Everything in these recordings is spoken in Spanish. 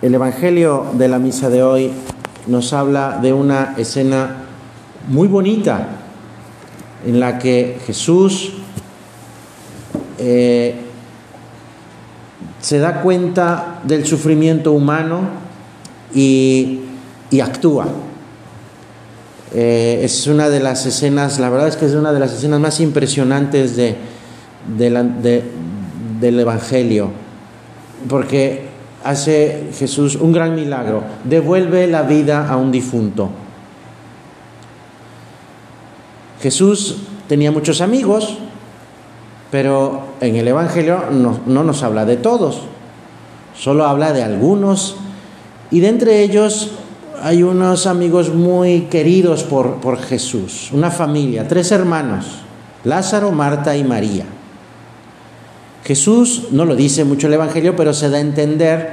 El Evangelio de la misa de hoy nos habla de una escena muy bonita en la que Jesús eh, se da cuenta del sufrimiento humano y, actúa. Eh, es una de las escenas, la verdad es que es una de las escenas más impresionantes de, del Evangelio, porque hace Jesús un gran milagro, devuelve la vida a un difunto. Jesús tenía muchos amigos, pero en el Evangelio no, nos habla de todos, solo habla de algunos, y de entre ellos hay unos amigos muy queridos por, por Jesús, una familia, tres hermanos, Lázaro, Marta y María. Jesús no lo dice mucho el Evangelio, pero se da a entender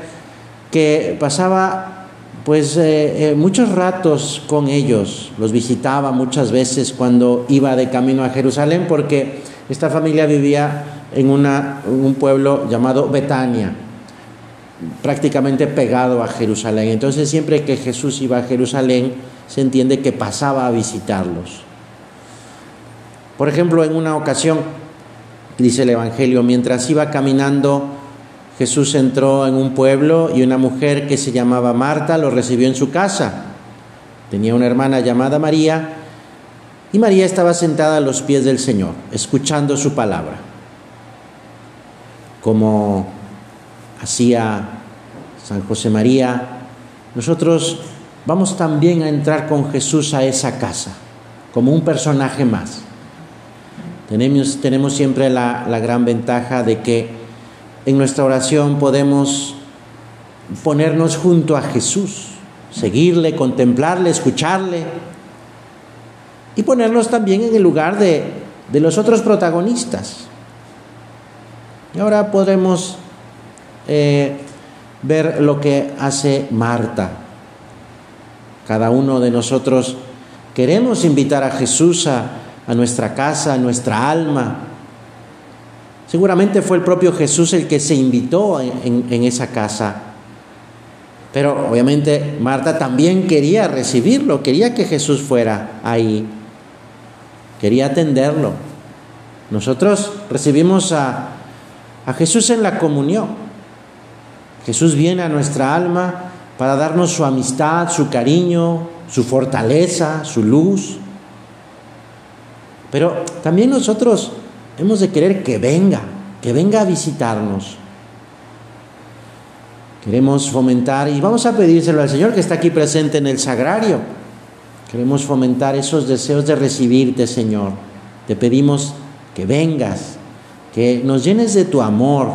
que pasaba pues eh, eh, muchos ratos con ellos, los visitaba muchas veces cuando iba de camino a Jerusalén, porque esta familia vivía en, una, en un pueblo llamado Betania, prácticamente pegado a Jerusalén. Entonces siempre que Jesús iba a Jerusalén, se entiende que pasaba a visitarlos. Por ejemplo, en una ocasión dice el Evangelio, mientras iba caminando, Jesús entró en un pueblo y una mujer que se llamaba Marta lo recibió en su casa. Tenía una hermana llamada María y María estaba sentada a los pies del Señor, escuchando su palabra. Como hacía San José María, nosotros vamos también a entrar con Jesús a esa casa, como un personaje más. Tenemos, tenemos siempre la, gran ventaja de que en nuestra oración podemos ponernos junto a Jesús, seguirle, contemplarle, escucharle y ponernos también en el lugar de, de los otros protagonistas. Y ahora podremos eh, ver lo que hace Marta. Cada uno de nosotros queremos invitar a Jesús a, a nuestra casa, a nuestra alma. Seguramente fue el propio Jesús el que se invitó en, en esa casa. Pero obviamente Marta también quería recibirlo, quería que Jesús fuera ahí, quería atenderlo. Nosotros recibimos a, a Jesús en la comunión. Jesús viene a nuestra alma para darnos su amistad, su cariño, su fortaleza, su luz. Pero también nosotros hemos de querer que venga, que venga a visitarnos. Queremos fomentar, y vamos a pedírselo al Señor que está aquí presente en el sagrario. Queremos fomentar esos deseos de recibirte, Señor. Te pedimos que vengas, que nos llenes de tu amor,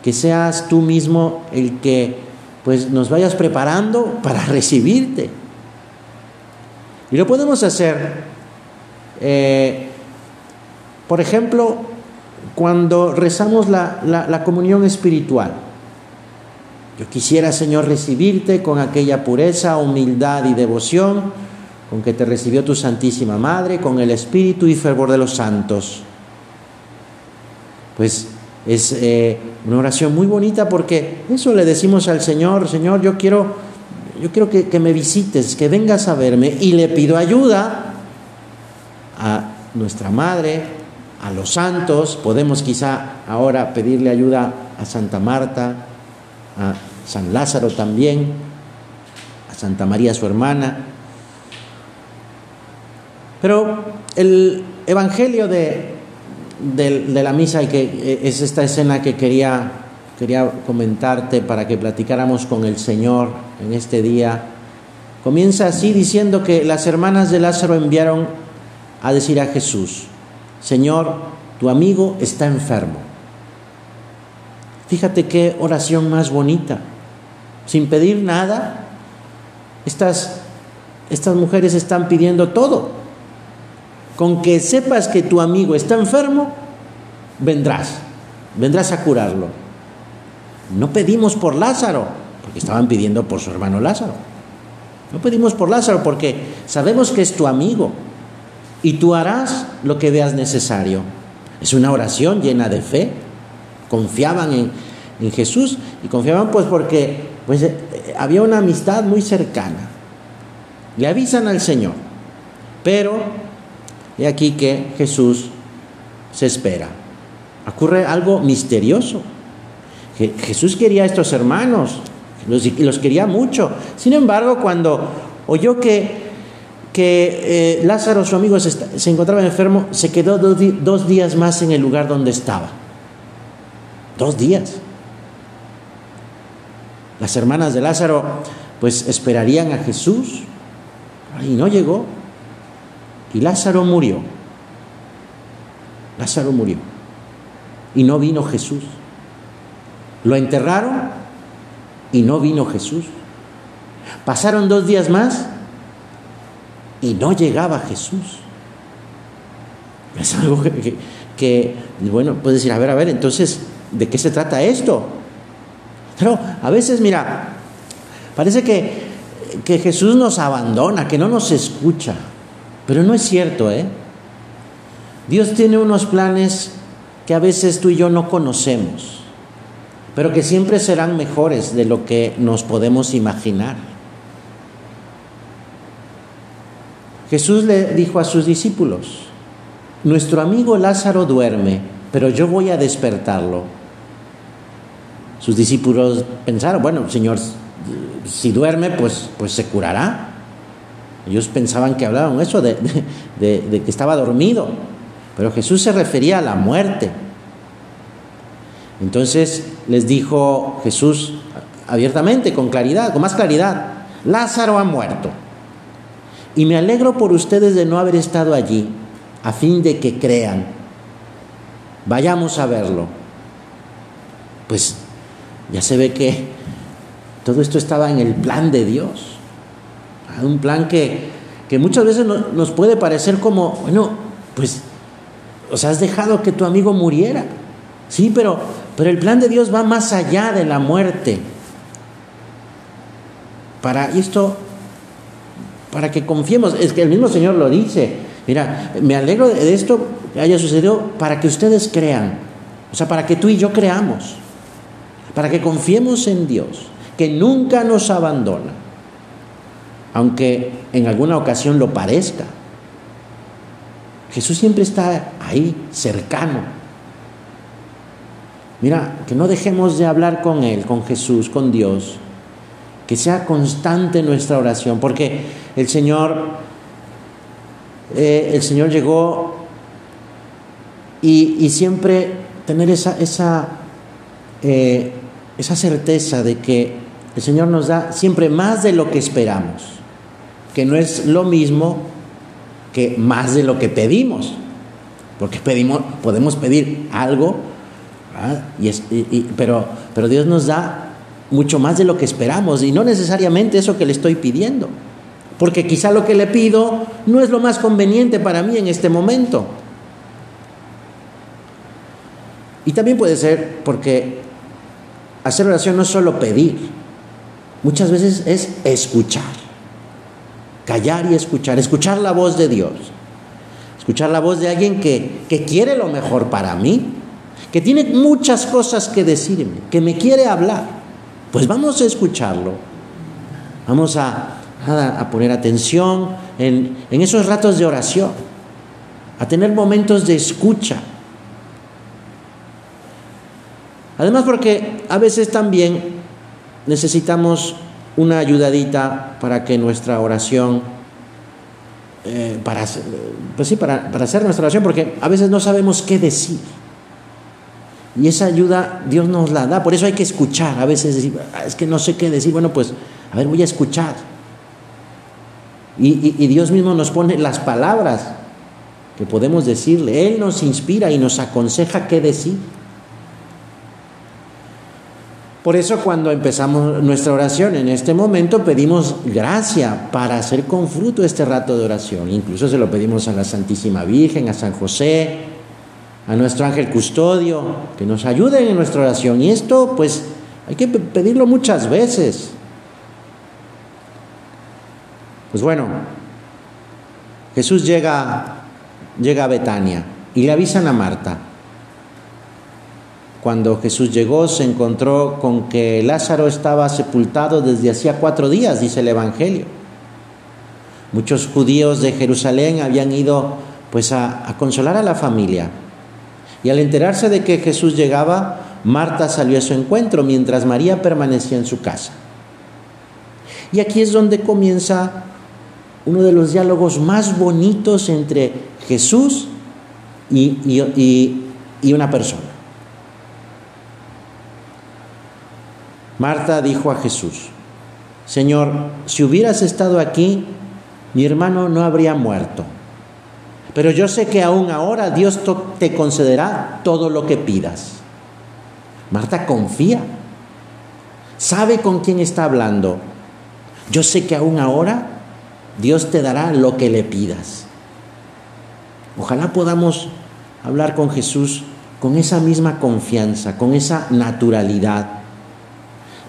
que seas tú mismo el que pues nos vayas preparando para recibirte. Y lo podemos hacer eh, por ejemplo, cuando rezamos la, la comunión espiritual, yo quisiera, Señor, recibirte con aquella pureza, humildad y devoción con que te recibió tu Santísima Madre, con el espíritu y fervor de los santos. Pues es eh, una oración muy bonita porque eso le decimos al Señor, Señor, yo quiero, yo quiero que, que me visites, que vengas a verme y le pido ayuda a nuestra Madre, a los santos, podemos quizá ahora pedirle ayuda a Santa Marta, a San Lázaro también, a Santa María su hermana. Pero el Evangelio de, de, la misa, que es esta escena que quería, quería comentarte para que platicáramos con el Señor en este día, comienza así diciendo que las hermanas de Lázaro enviaron a decir a Jesús, Señor, tu amigo está enfermo. Fíjate qué oración más bonita. Sin pedir nada, estas, estas mujeres están pidiendo todo. Con que sepas que tu amigo está enfermo, vendrás, vendrás a curarlo. No pedimos por Lázaro, porque estaban pidiendo por su hermano Lázaro. No pedimos por Lázaro porque sabemos que es tu amigo, y tú harás lo que veas necesario. Es una oración llena de fe. Confiaban en, Jesús y confiaban pues porque pues, eh, había una amistad muy cercana. Le avisan al Señor, pero he aquí que Jesús se espera. Ocurre algo misterioso. Jesús quería a estos hermanos, y los quería mucho. Sin embargo, cuando oyó que, que eh, Lázaro, su amigo, se, encontraba enfermo, se quedó dos días más en el lugar donde estaba. Dos días. Las hermanas de Lázaro pues esperarían a Jesús y no llegó. Y Lázaro murió. Lázaro murió. Y no vino Jesús. Lo enterraron y no vino Jesús. Pasaron dos días más y no llegaba Jesús. Es algo que, bueno, puedes decir, a ver, a ver, entonces, ¿de qué se trata esto? Pero a veces, mira, parece que, que Jesús nos abandona, que no nos escucha, pero no es cierto, ¿eh? Dios tiene unos planes que a veces tú y yo no conocemos, pero que siempre serán mejores de lo que nos podemos imaginar. Jesús le dijo a sus discípulos, nuestro amigo Lázaro duerme, pero yo voy a despertarlo. Sus discípulos pensaron, bueno, Señor, si duerme, pues, pues se curará. Ellos pensaban que hablaban eso, de, de que estaba dormido. Pero Jesús se refería a la muerte. Entonces les dijo Jesús abiertamente, con claridad, con más claridad, Lázaro ha muerto. Y me alegro por ustedes de no haber estado allí, a fin de que crean. Vayamos a verlo. Pues ya se ve que todo esto estaba en el plan de Dios. Un plan que, que muchas veces nos puede parecer como, bueno, pues, o sea, has dejado que tu amigo muriera. Sí, pero, pero el plan de Dios va más allá de la muerte. Para esto, para que confiemos, es que el mismo Señor lo dice. Mira, me alegro de esto que haya sucedido para que ustedes crean. O sea, para que tú y yo creamos. Para que confiemos en Dios, que nunca nos abandona. Aunque en alguna ocasión lo parezca. Jesús siempre está ahí, cercano. Mira, que no dejemos de hablar con Él, con Jesús, con Dios. Que sea constante nuestra oración, porque el Señor, eh, el Señor llegó y, siempre tener esa, esa, eh, esa certeza de que el Señor nos da siempre más de lo que esperamos, que no es lo mismo que más de lo que pedimos, porque pedimos, podemos pedir algo, y pero, pero Dios nos da mucho más de lo que esperamos y no necesariamente eso que le estoy pidiendo, porque quizá lo que le pido no es lo más conveniente para mí en este momento. Y también puede ser porque hacer oración no es solo pedir, muchas veces es escuchar callar y escuchar, escuchar la voz de Dios, escuchar la voz de alguien que, quiere lo mejor para mí, que tiene muchas cosas que decirme, que me quiere hablar. Pues vamos a escucharlo, vamos a, a, poner atención en, esos ratos de oración, a tener momentos de escucha. Además porque a veces también necesitamos una ayudadita para que nuestra oración, eh, para, pues sí, para, para hacer nuestra oración, porque a veces no sabemos qué decir. Y esa ayuda Dios nos la da, por eso hay que escuchar. A veces decir, ah, es que no sé qué decir, bueno, pues, a ver, voy a escuchar. Y, Dios mismo nos pone las palabras que podemos decirle. Él nos inspira y nos aconseja qué decir. Por eso cuando empezamos nuestra oración en este momento pedimos gracia para hacer con fruto este rato de oración. Incluso se lo pedimos a la Santísima Virgen, a San José, a nuestro ángel custodio, que nos ayuden en nuestra oración. Y esto pues hay que pedirlo muchas veces. Pues bueno, Jesús llega, llega a Betania y le avisan a Marta. cuando Jesús llegó se encontró con que Lázaro estaba sepultado desde hacía cuatro días, dice el Evangelio. Muchos judíos de Jerusalén habían ido pues a, a consolar a la familia. Y al enterarse de que Jesús llegaba, Marta salió a su encuentro mientras María permanecía en su casa. Y aquí es donde comienza uno de los diálogos más bonitos entre Jesús y, una persona. Marta dijo a Jesús, Señor, si hubieras estado aquí, mi hermano no habría muerto. Pero yo sé que aún ahora Dios te concederá todo lo que pidas. Marta confía, sabe con quién está hablando. Yo sé que aún ahora Dios te dará lo que le pidas. Ojalá podamos hablar con Jesús con esa misma confianza, con esa naturalidad.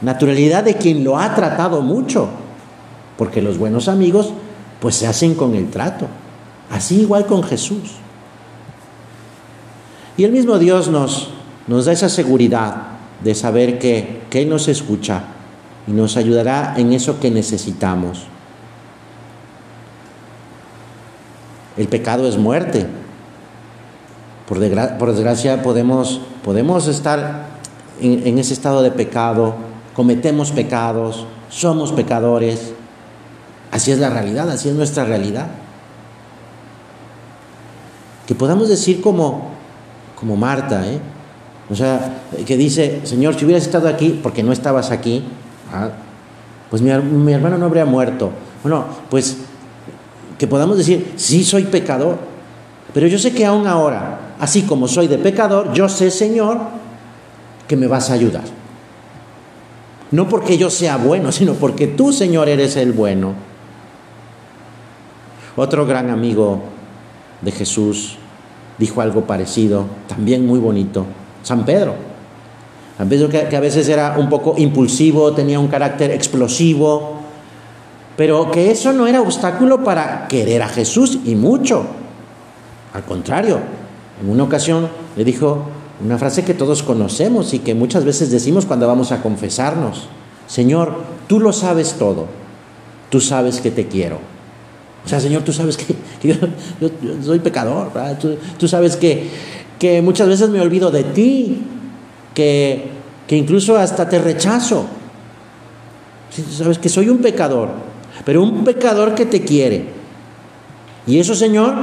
Naturalidad de quien lo ha tratado mucho, porque los buenos amigos pues se hacen con el trato. Así igual con Jesús. Y el mismo Dios nos, nos da esa seguridad de saber que, que Él nos escucha y nos ayudará en eso que necesitamos. El pecado es muerte. Por, desgracia podemos, podemos estar en, ese estado de pecado, cometemos pecados, somos pecadores. Así es la realidad, así es nuestra realidad. Que podamos decir como, como Marta, ¿eh? o sea, que dice, Señor, si hubieras estado aquí, porque no estabas aquí, ¿ah? pues mi, mi hermano no habría muerto. Bueno, pues que podamos decir, sí soy pecador, pero yo sé que aún ahora, así como soy de pecador, yo sé, Señor, que me vas a ayudar. No porque yo sea bueno, sino porque tú, Señor, eres el bueno. Otro gran amigo de Jesús dijo algo parecido, también muy bonito, San Pedro. San Pedro que, que a veces era un poco impulsivo, tenía un carácter explosivo, pero que eso no era obstáculo para querer a Jesús y mucho. Al contrario, en una ocasión le dijo una frase que todos conocemos y que muchas veces decimos cuando vamos a confesarnos. Señor, tú lo sabes todo. Tú sabes que te quiero. O sea, Señor, tú sabes que, yo, soy pecador. Tú, sabes que, que, muchas veces me olvido de ti. Que, que incluso hasta te rechazo. Tú sabes que soy un pecador pero un pecador que te quiere. Y eso, Señor,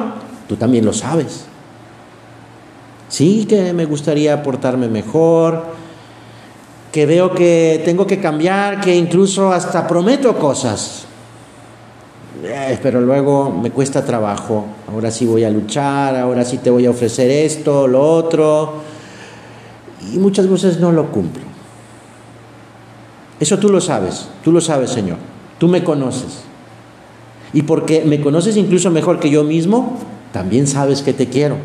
tú también lo sabes. Sí que me gustaría portarme mejor, que veo que tengo que cambiar, que incluso hasta prometo cosas. Eh, pero luego me cuesta trabajo. Ahora sí voy a luchar, ahora sí te voy a ofrecer esto, lo otro. Y muchas veces no lo cumplo. Eso tú lo sabes, tú lo sabes, Señor. Tú me conoces. Y porque me conoces incluso mejor que yo mismo, también sabes que te quiero.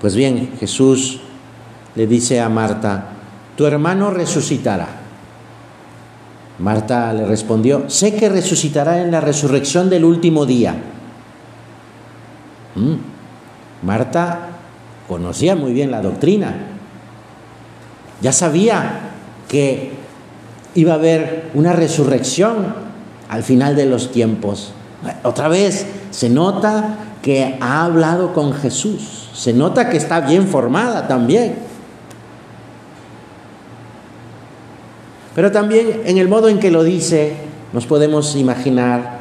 Pues bien, Jesús le dice a Marta, tu hermano resucitará. Marta le respondió, sé que resucitará en la resurrección del último día. Mm. Marta conocía muy bien la doctrina, ya sabía que iba a haber una resurrección al final de los tiempos. Otra vez, se nota que ha hablado con Jesús, se nota que está bien formada también. Pero también en el modo en que lo dice, nos podemos imaginar,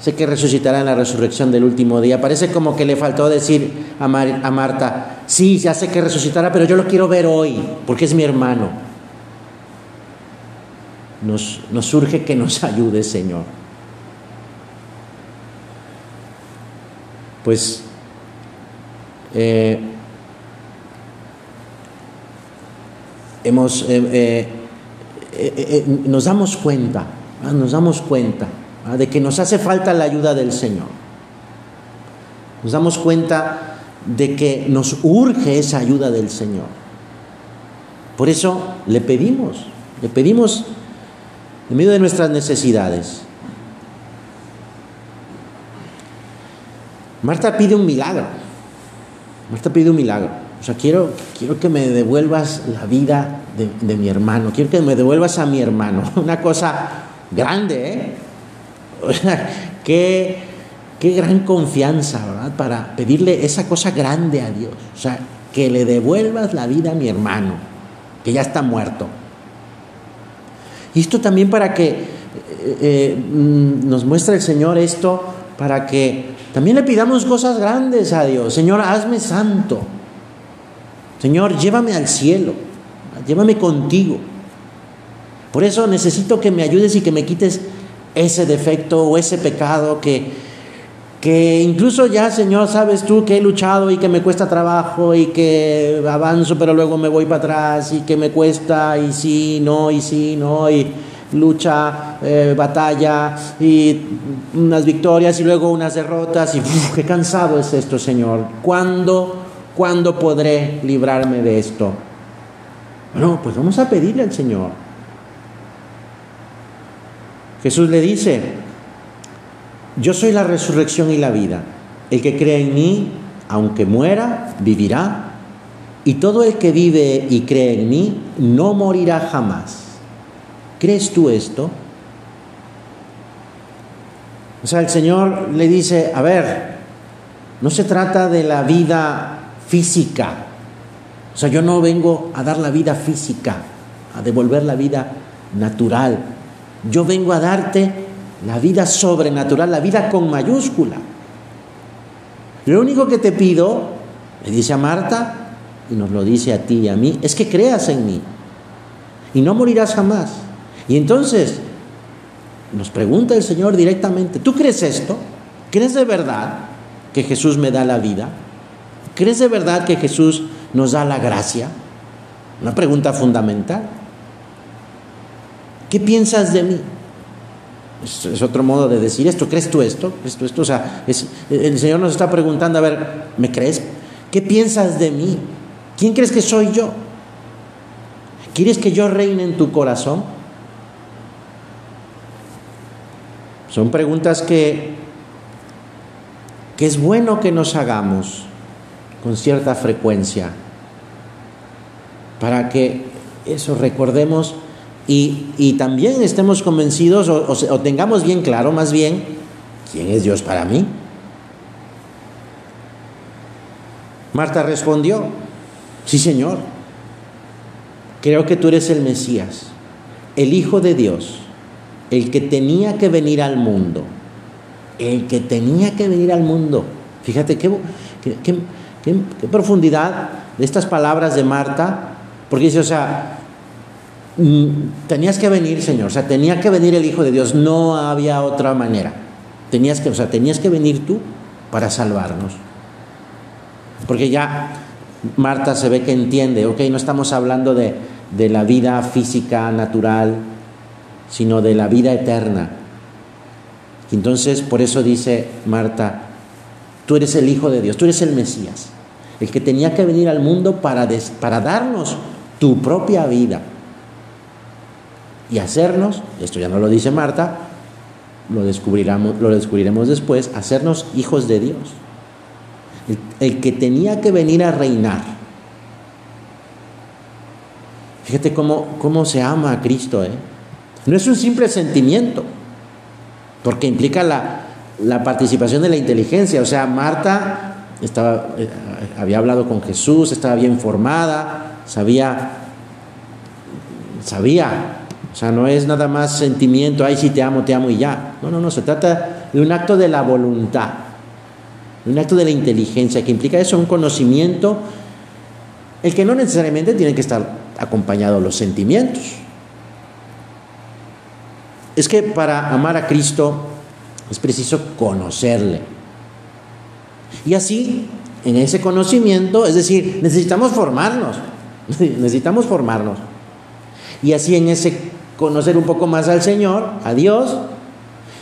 sé que resucitará en la resurrección del último día. Parece como que le faltó decir a, a Marta, sí, ya sé que resucitará, pero yo lo quiero ver hoy, porque es mi hermano nos, surge que nos ayude, Señor. Pues eh, hemos, eh, eh, nos damos cuenta, nos damos cuenta de que nos hace falta la ayuda del Señor. Nos damos cuenta de que nos urge esa ayuda del Señor. Por eso le pedimos, le pedimos en medio de nuestras necesidades. Marta pide un milagro. Marta pide un milagro. O sea, quiero, quiero que me devuelvas la vida de, de mi hermano. Quiero que me devuelvas a mi hermano. Una cosa grande, ¿eh? O sea, qué, qué gran confianza, ¿verdad? Para pedirle esa cosa grande a Dios. O sea, que le devuelvas la vida a mi hermano, que ya está muerto. Y esto también para que eh, eh, mm, nos muestre el Señor esto, para que también le pidamos cosas grandes a Dios. Señor, hazme santo. Señor, llévame al cielo. Llévame contigo. Por eso necesito que me ayudes y que me quites ese defecto o ese pecado que, que incluso ya, Señor, sabes tú que he luchado y que me cuesta trabajo y que avanzo, pero luego me voy para atrás y que me cuesta y sí, no, y sí, no, y lucha, eh, batalla y unas victorias y luego unas derrotas y qué cansado es esto, Señor. ¿Cuándo, ¿Cuándo podré librarme de esto? Bueno, pues vamos a pedirle al Señor. Jesús le dice, yo soy la resurrección y la vida. El que cree en mí, aunque muera, vivirá. Y todo el que vive y cree en mí, no morirá jamás. ¿Crees tú esto? O sea, el Señor le dice, a ver, no se trata de la vida física. O sea, yo no vengo a dar la vida física, a devolver la vida natural. Yo vengo a darte la vida sobrenatural, la vida con mayúscula. Lo único que te pido, le dice a Marta, y nos lo dice a ti y a mí, es que creas en mí. Y no morirás jamás. Y entonces nos pregunta el Señor directamente, ¿tú crees esto? ¿Crees de verdad que Jesús me da la vida? ¿Crees de verdad que Jesús nos da la gracia? Una pregunta fundamental. ¿Qué piensas de mí? Es, otro modo de decir esto. ¿Crees tú esto? ¿Crees tú esto? O sea, el Señor nos está preguntando, a ver, ¿me crees? ¿Qué piensas de mí? ¿Quién crees que soy yo? ¿Quieres que yo reine en tu corazón? Son preguntas que, que es bueno que nos hagamos con cierta frecuencia para que eso recordemos y, también estemos convencidos o, o tengamos bien claro más bien quién es Dios para mí. Marta respondió, sí Señor, creo que tú eres el Mesías, el Hijo de Dios el que tenía que venir al mundo, el que tenía que venir al mundo. Fíjate qué, qué, profundidad de estas palabras de Marta, porque dice, o sea, tenías que venir, Señor, o sea, tenía que venir el Hijo de Dios, no había otra manera. Tenías que, o sea, tenías que venir tú para salvarnos. Porque ya Marta se ve que entiende, ok, no estamos hablando de, de la vida física, natural, sino de la vida eterna. Entonces, por eso dice Marta, tú eres el Hijo de Dios, tú eres el Mesías, el que tenía que venir al mundo para, para darnos tu propia vida y hacernos, esto ya no lo dice Marta, lo descubriremos, lo descubriremos después, hacernos hijos de Dios. El, que tenía que venir a reinar. Fíjate cómo, cómo se ama a Cristo, ¿eh? No es un simple sentimiento, porque implica la, participación de la inteligencia. O sea, Marta estaba, eh, había hablado con Jesús, estaba bien formada, sabía, sabía. O sea, no es nada más sentimiento, ay, sí te amo, te amo y ya. No, no, no, se trata de un acto de la voluntad, un acto de la inteligencia, que implica eso, un conocimiento, el que no necesariamente tiene que estar acompañado de los sentimientos. Es que para amar a Cristo es preciso conocerle. Y así, en ese conocimiento, es decir, necesitamos formarnos, necesitamos formarnos. Y así en ese conocer un poco más al Señor, a Dios,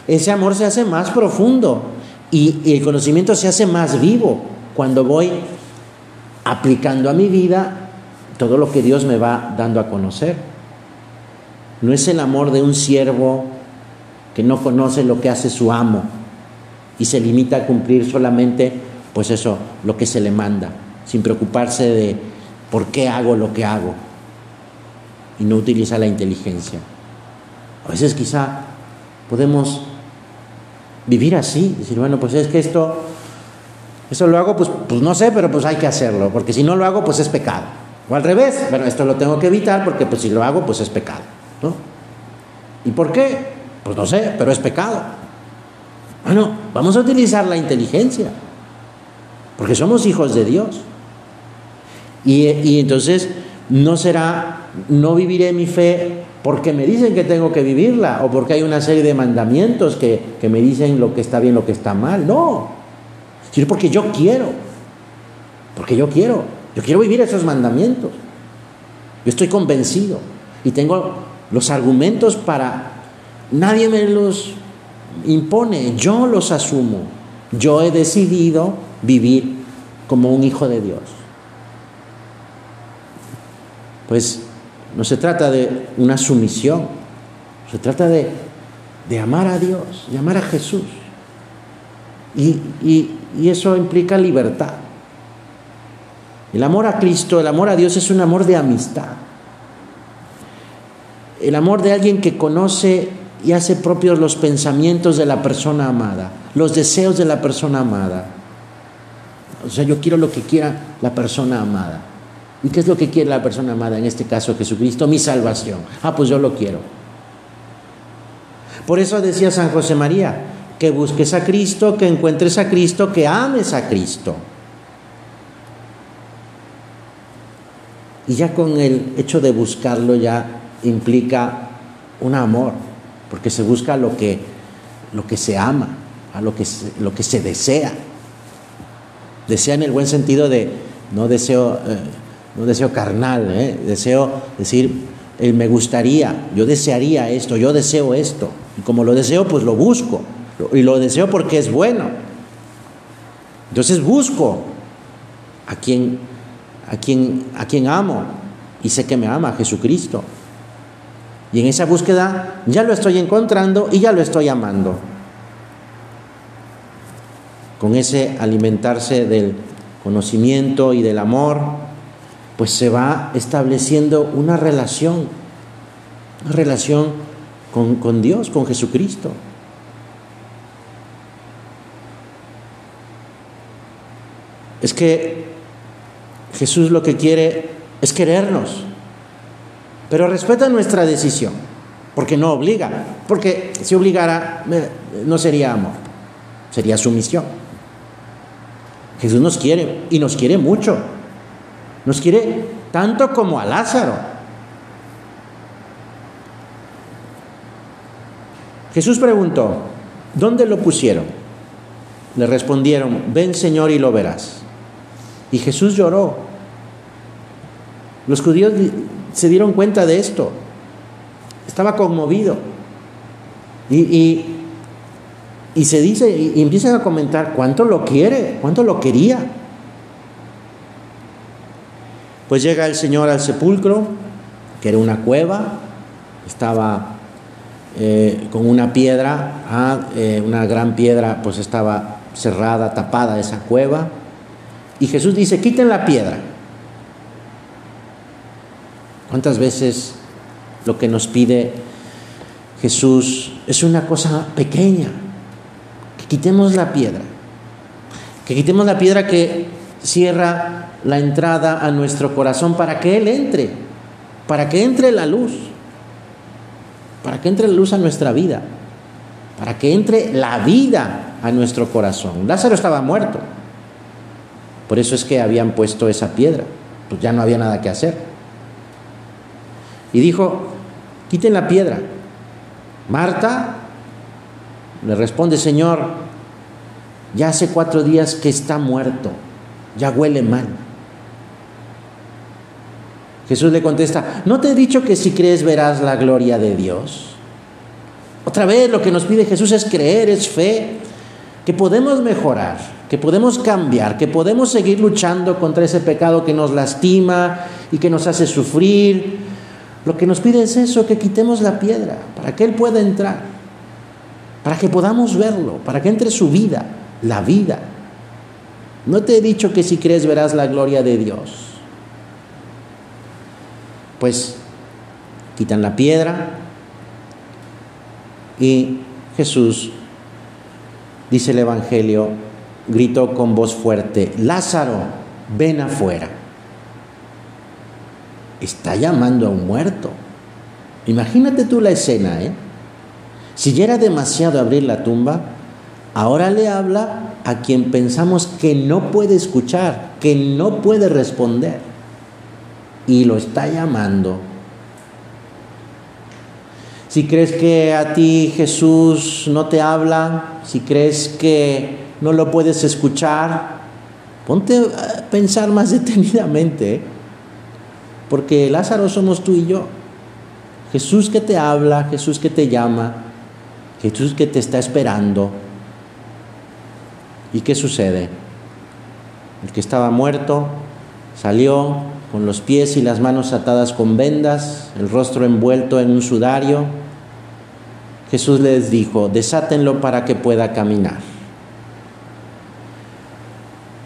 ese amor se hace más profundo y, el conocimiento se hace más vivo cuando voy aplicando a mi vida todo lo que Dios me va dando a conocer. No es el amor de un siervo que no conoce lo que hace su amo y se limita a cumplir solamente, pues eso, lo que se le manda. sin preocuparse de por qué hago lo que hago y no utiliza la inteligencia. A veces quizá podemos vivir así, decir, bueno, pues es que esto, eso lo hago, pues, pues no sé, pero pues hay que hacerlo, porque si no lo hago, pues es pecado. O al revés, bueno, esto lo tengo que evitar porque pues si lo hago, pues es pecado. ¿no? ¿Y por qué? Pues no sé, pero es pecado. Bueno, vamos a utilizar la inteligencia, porque somos hijos de Dios. Y, y entonces no será, no viviré mi fe porque me dicen que tengo que vivirla o porque hay una serie de mandamientos que, que me dicen lo que está bien, lo que está mal. No, sino porque yo quiero, porque yo quiero, yo quiero vivir esos mandamientos. Yo estoy convencido y tengo los argumentos para, nadie me los impone, yo los asumo. Yo he decidido vivir como un hijo de Dios. Pues no se trata de una sumisión, se trata de, amar a Dios, de amar a Jesús. Y, y eso implica libertad. El amor a Cristo, el amor a Dios es un amor de amistad. El amor de alguien que conoce y hace propios los pensamientos de la persona amada, los deseos de la persona amada. O sea, yo quiero lo que quiera la persona amada. ¿Y qué es lo que quiere la persona amada? En este caso Jesucristo, mi salvación. Ah, pues yo lo quiero. Por eso decía San José María, que busques a Cristo, que encuentres a Cristo, que ames a Cristo. Y ya con el hecho de buscarlo ya implica un amor, porque se busca lo que, lo que se ama, a lo que se, lo que se desea. Desea en el buen sentido de no deseo eh, no deseo carnal, ¿eh? deseo decir, eh, me gustaría, yo desearía esto, yo deseo esto. Y como lo deseo, pues lo busco. Y lo deseo porque es bueno. Entonces busco a quien, a quien, a quien amo y sé que me ama, Jesucristo. Y en esa búsqueda ya lo estoy encontrando y ya lo estoy amando. Con ese alimentarse del conocimiento y del amor, pues se va estableciendo una relación, una relación con, con Dios, con Jesucristo. Es que Jesús lo que quiere es querernos, pero respeta nuestra decisión, porque no obliga, porque si obligara no sería amor, sería sumisión. Jesús nos quiere y nos quiere mucho, nos quiere tanto como a Lázaro. Jesús preguntó, ¿dónde lo pusieron? Le respondieron, ven Señor y lo verás. Y Jesús lloró. Los judíos se dieron cuenta de esto. Estaba conmovido. Y, y, se dice, y empiezan a comentar cuánto lo quiere, cuánto lo quería. Pues llega el Señor al sepulcro, que era una cueva, estaba eh, con una piedra, ah, eh, una gran piedra, pues estaba cerrada, tapada esa cueva. Y Jesús dice, quiten la piedra. ¿Cuántas veces lo que nos pide Jesús es una cosa pequeña? Que quitemos la piedra. Que quitemos la piedra que cierra la entrada a nuestro corazón para que Él entre, para que entre la luz, para que entre la luz a nuestra vida, para que entre la vida a nuestro corazón. Lázaro estaba muerto, por eso es que habían puesto esa piedra, pues ya no había nada que hacer. Y dijo, quiten la piedra. Marta le responde, Señor, ya hace cuatro días que está muerto, ya huele mal. Jesús le contesta, ¿no te he dicho que si crees verás la gloria de Dios? Otra vez lo que nos pide Jesús es creer, es fe, que podemos mejorar, que podemos cambiar, que podemos seguir luchando contra ese pecado que nos lastima y que nos hace sufrir. Lo que nos pide es eso, que quitemos la piedra, para que Él pueda entrar, para que podamos verlo, para que entre su vida, la vida. No te he dicho que si crees verás la gloria de Dios. Pues quitan la piedra y Jesús, dice el Evangelio, gritó con voz fuerte, Lázaro, ven afuera. Está llamando a un muerto. Imagínate tú la escena, ¿eh? Si ya era demasiado abrir la tumba, ahora le habla a quien pensamos que no puede escuchar, que no puede responder. Y lo está llamando. Si crees que a ti Jesús no te habla, si crees que no lo puedes escuchar, ponte a pensar más detenidamente. ¿eh? Porque Lázaro somos tú y yo. Jesús que te habla, Jesús que te llama, Jesús que te está esperando. ¿Y qué sucede? El que estaba muerto salió con los pies y las manos atadas con vendas, el rostro envuelto en un sudario. Jesús les dijo, desátenlo para que pueda caminar.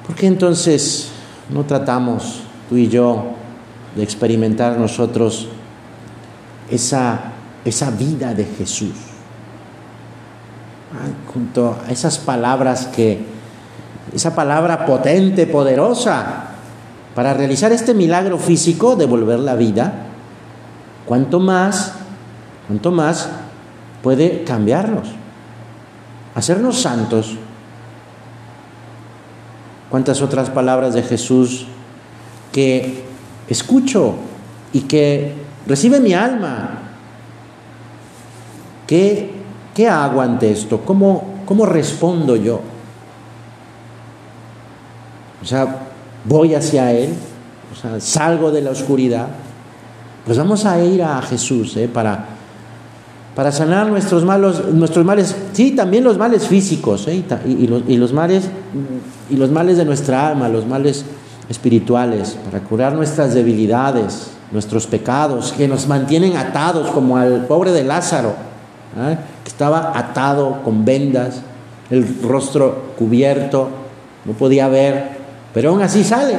¿Por qué entonces no tratamos tú y yo de experimentar nosotros esa, esa vida de Jesús? junto a esas palabras que esa palabra potente, poderosa, para realizar este milagro físico, devolver la vida, cuanto más, cuanto más puede cambiarnos, hacernos santos. Cuántas otras palabras de Jesús que escucho y que recibe mi alma. ¿Qué, qué hago ante esto? ¿Cómo, cómo respondo yo? O sea, voy hacia Él, o sea, salgo de la oscuridad, pues vamos a ir a Jesús ¿eh? para, para sanar nuestros, malos, nuestros males, sí, también los males físicos ¿eh? y, los, y, los, males, y los males de nuestra alma, los males espirituales, para curar nuestras debilidades, nuestros pecados, que nos mantienen atados, como al pobre de Lázaro, ¿eh? que estaba atado con vendas, el rostro cubierto, no podía ver, pero aún así sale,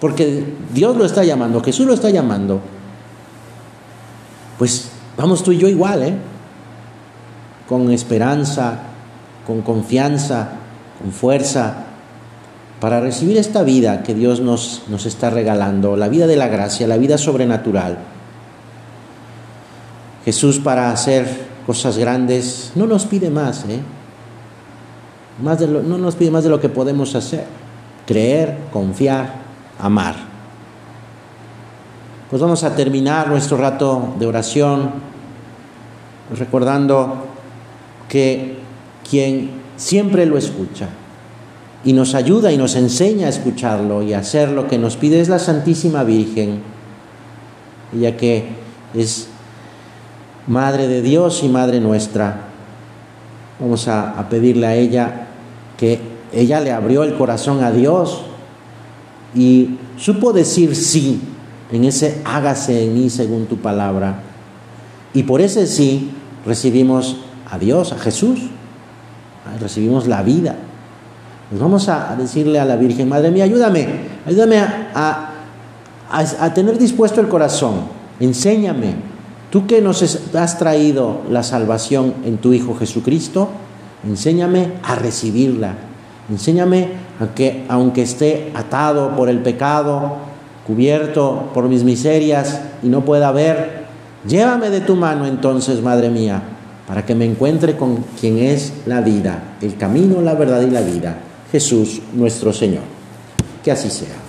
porque Dios lo está llamando, Jesús lo está llamando. Pues vamos tú y yo igual, ¿eh? Con esperanza, con confianza, con fuerza, para recibir esta vida que Dios nos, nos está regalando, la vida de la gracia, la vida sobrenatural. Jesús para hacer cosas grandes no nos pide más, ¿eh? Más no nos pide más de lo que podemos hacer creer, confiar, amar. Pues vamos a terminar nuestro rato de oración recordando que quien siempre lo escucha y nos ayuda y nos enseña a escucharlo y a hacer lo que nos pide es la Santísima Virgen, ella que es Madre de Dios y Madre nuestra. Vamos a, a pedirle a ella que ella le abrió el corazón a Dios y supo decir sí en ese hágase en mí según tu palabra. Y por ese sí recibimos a Dios, a Jesús, recibimos la vida. Nos vamos a decirle a la Virgen, Madre mía, ayúdame, ayúdame a, a tener dispuesto el corazón, enséñame, tú que nos has traído la salvación en tu Hijo Jesucristo, enséñame a recibirla, Enséñame a que, aunque esté atado por el pecado, cubierto por mis miserias y no pueda ver, llévame de tu mano entonces, Madre mía, para que me encuentre con quien es la vida, el camino, la verdad y la vida, Jesús nuestro Señor. Que así sea.